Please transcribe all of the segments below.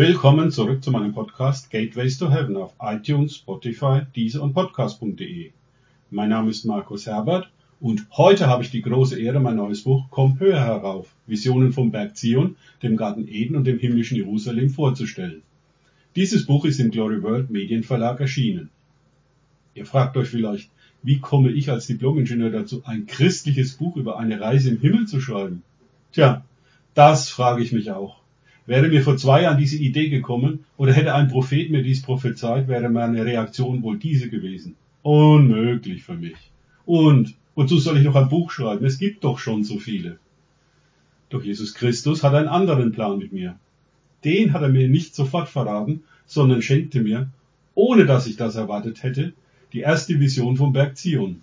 Willkommen zurück zu meinem Podcast Gateways to Heaven auf iTunes, Spotify, Deezer und Podcast.de. Mein Name ist Markus Herbert und heute habe ich die große Ehre, mein neues Buch Komm höher herauf, Visionen vom Berg Zion, dem Garten Eden und dem himmlischen Jerusalem vorzustellen. Dieses Buch ist im Glory World Medienverlag erschienen. Ihr fragt euch vielleicht, wie komme ich als Diplomingenieur dazu, ein christliches Buch über eine Reise im Himmel zu schreiben? Tja, das frage ich mich auch. Wäre mir vor zwei Jahren diese Idee gekommen oder hätte ein Prophet mir dies prophezeit, wäre meine Reaktion wohl diese gewesen. Unmöglich für mich. Und wozu soll ich noch ein Buch schreiben? Es gibt doch schon so viele. Doch Jesus Christus hat einen anderen Plan mit mir. Den hat er mir nicht sofort verraten, sondern schenkte mir, ohne dass ich das erwartet hätte, die erste Vision vom Berg Zion.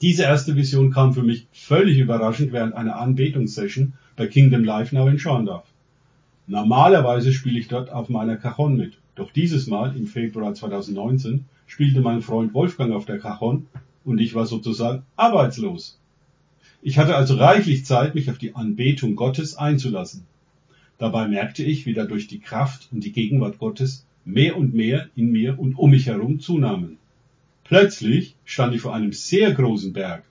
Diese erste Vision kam für mich völlig überraschend während einer Anbetungssession bei Kingdom Life Now in Schorndorf. Normalerweise spiele ich dort auf meiner Cajon mit. Doch dieses Mal, im Februar 2019, spielte mein Freund Wolfgang auf der Cajon und ich war sozusagen arbeitslos. Ich hatte also reichlich Zeit, mich auf die Anbetung Gottes einzulassen. Dabei merkte ich, wie dadurch die Kraft und die Gegenwart Gottes mehr und mehr in mir und um mich herum zunahmen. Plötzlich stand ich vor einem sehr großen Berg.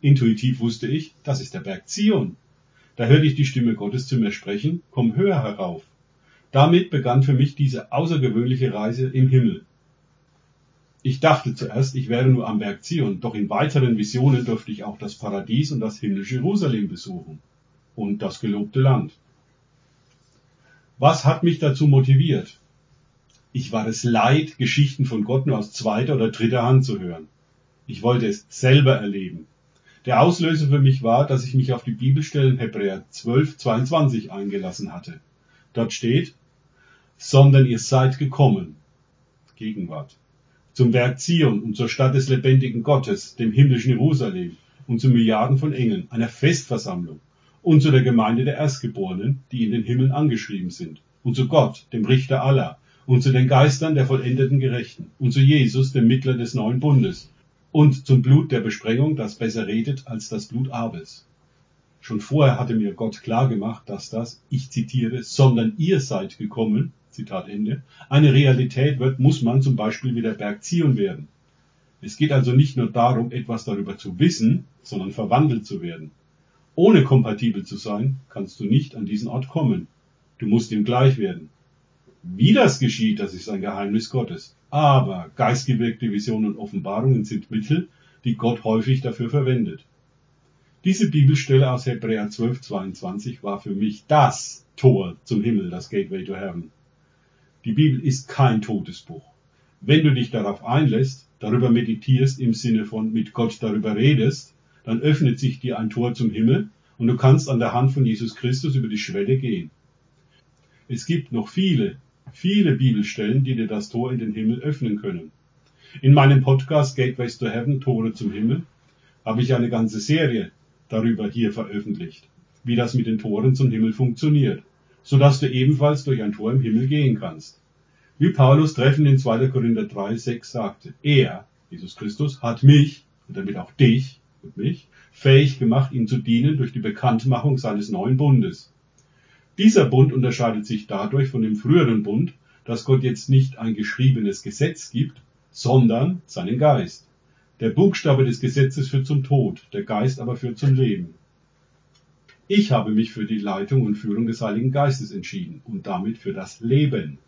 Intuitiv wusste ich, das ist der Berg Zion. Da hörte ich die Stimme Gottes zu mir sprechen, komm höher herauf. Damit begann für mich diese außergewöhnliche Reise im Himmel. Ich dachte zuerst, ich wäre nur am Berg Zion, doch in weiteren Visionen durfte ich auch das Paradies und das himmlische Jerusalem besuchen und das gelobte Land. Was hat mich dazu motiviert? Ich war es leid, Geschichten von Gott nur aus zweiter oder dritter Hand zu hören. Ich wollte es selber erleben. Der Auslöser für mich war, dass ich mich auf die Bibelstellen Hebräer 12, 22 eingelassen hatte. Dort steht, sondern ihr seid gekommen, Gegenwart, zum Werk Zion und zur Stadt des lebendigen Gottes, dem himmlischen Jerusalem und zu Milliarden von Engeln, einer Festversammlung und zu der Gemeinde der Erstgeborenen, die in den Himmeln angeschrieben sind, und zu Gott, dem Richter aller, und zu den Geistern der vollendeten Gerechten, und zu Jesus, dem Mittler des neuen Bundes, und zum Blut der Besprengung, das besser redet als das Blut Abels. Schon vorher hatte mir Gott klar gemacht, dass das, ich zitiere, sondern ihr seid gekommen, Zitat Ende, eine Realität wird, muss man zum Beispiel wie der Berg Zion werden. Es geht also nicht nur darum, etwas darüber zu wissen, sondern verwandelt zu werden. Ohne kompatibel zu sein, kannst du nicht an diesen Ort kommen. Du musst ihm gleich werden. Wie das geschieht, das ist ein Geheimnis Gottes. Aber geistgewirkte Visionen und Offenbarungen sind Mittel, die Gott häufig dafür verwendet. Diese Bibelstelle aus Hebräer 12, 22 war für mich das Tor zum Himmel, das Gateway to Heaven. Die Bibel ist kein totes Buch. Wenn du dich darauf einlässt, darüber meditierst im Sinne von mit Gott darüber redest, dann öffnet sich dir ein Tor zum Himmel und du kannst an der Hand von Jesus Christus über die Schwelle gehen. Es gibt noch viele, viele Bibelstellen, die dir das Tor in den Himmel öffnen können. In meinem Podcast Gateways to Heaven, Tore zum Himmel, habe ich eine ganze Serie darüber hier veröffentlicht, wie das mit den Toren zum Himmel funktioniert, so dass du ebenfalls durch ein Tor im Himmel gehen kannst. Wie Paulus treffend in 2. Korinther 3, 6 sagte, er, Jesus Christus, hat mich und damit auch dich und mich fähig gemacht, ihm zu dienen durch die Bekanntmachung seines neuen Bundes. Dieser Bund unterscheidet sich dadurch von dem früheren Bund, dass Gott jetzt nicht ein geschriebenes Gesetz gibt, sondern seinen Geist. Der Buchstabe des Gesetzes führt zum Tod, der Geist aber führt zum Leben. Ich habe mich für die Leitung und Führung des Heiligen Geistes entschieden und damit für das Leben.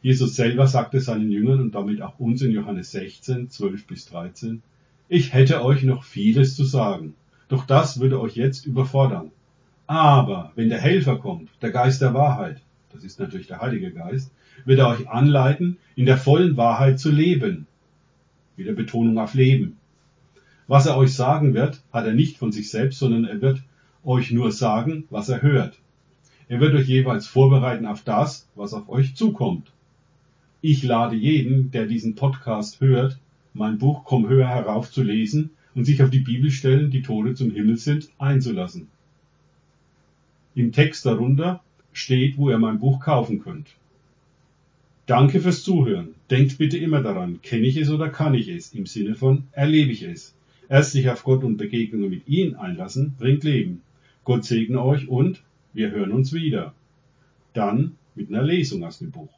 Jesus selber sagte seinen Jüngern und damit auch uns in Johannes 16, 12 bis 13, ich hätte euch noch vieles zu sagen, doch das würde euch jetzt überfordern. Aber wenn der Helfer kommt, der Geist der Wahrheit, das ist natürlich der Heilige Geist, wird er euch anleiten, in der vollen Wahrheit zu leben. Wieder Betonung auf Leben. Was er euch sagen wird, hat er nicht von sich selbst, sondern er wird euch nur sagen, was er hört. Er wird euch jeweils vorbereiten auf das, was auf euch zukommt. Ich lade jeden, der diesen Podcast hört, mein Buch Komm höher herauf zu lesen und sich auf die Bibelstellen, die Tore zum Himmel sind, einzulassen. Im Text darunter steht, wo ihr mein Buch kaufen könnt. Danke fürs Zuhören. Denkt bitte immer daran, kenne ich es oder kann ich es? Im Sinne von erlebe ich es. Erst sich auf Gott und Begegnungen mit ihm einlassen, bringt Leben. Gott segne euch und wir hören uns wieder. dann mit einer Lesung aus dem Buch.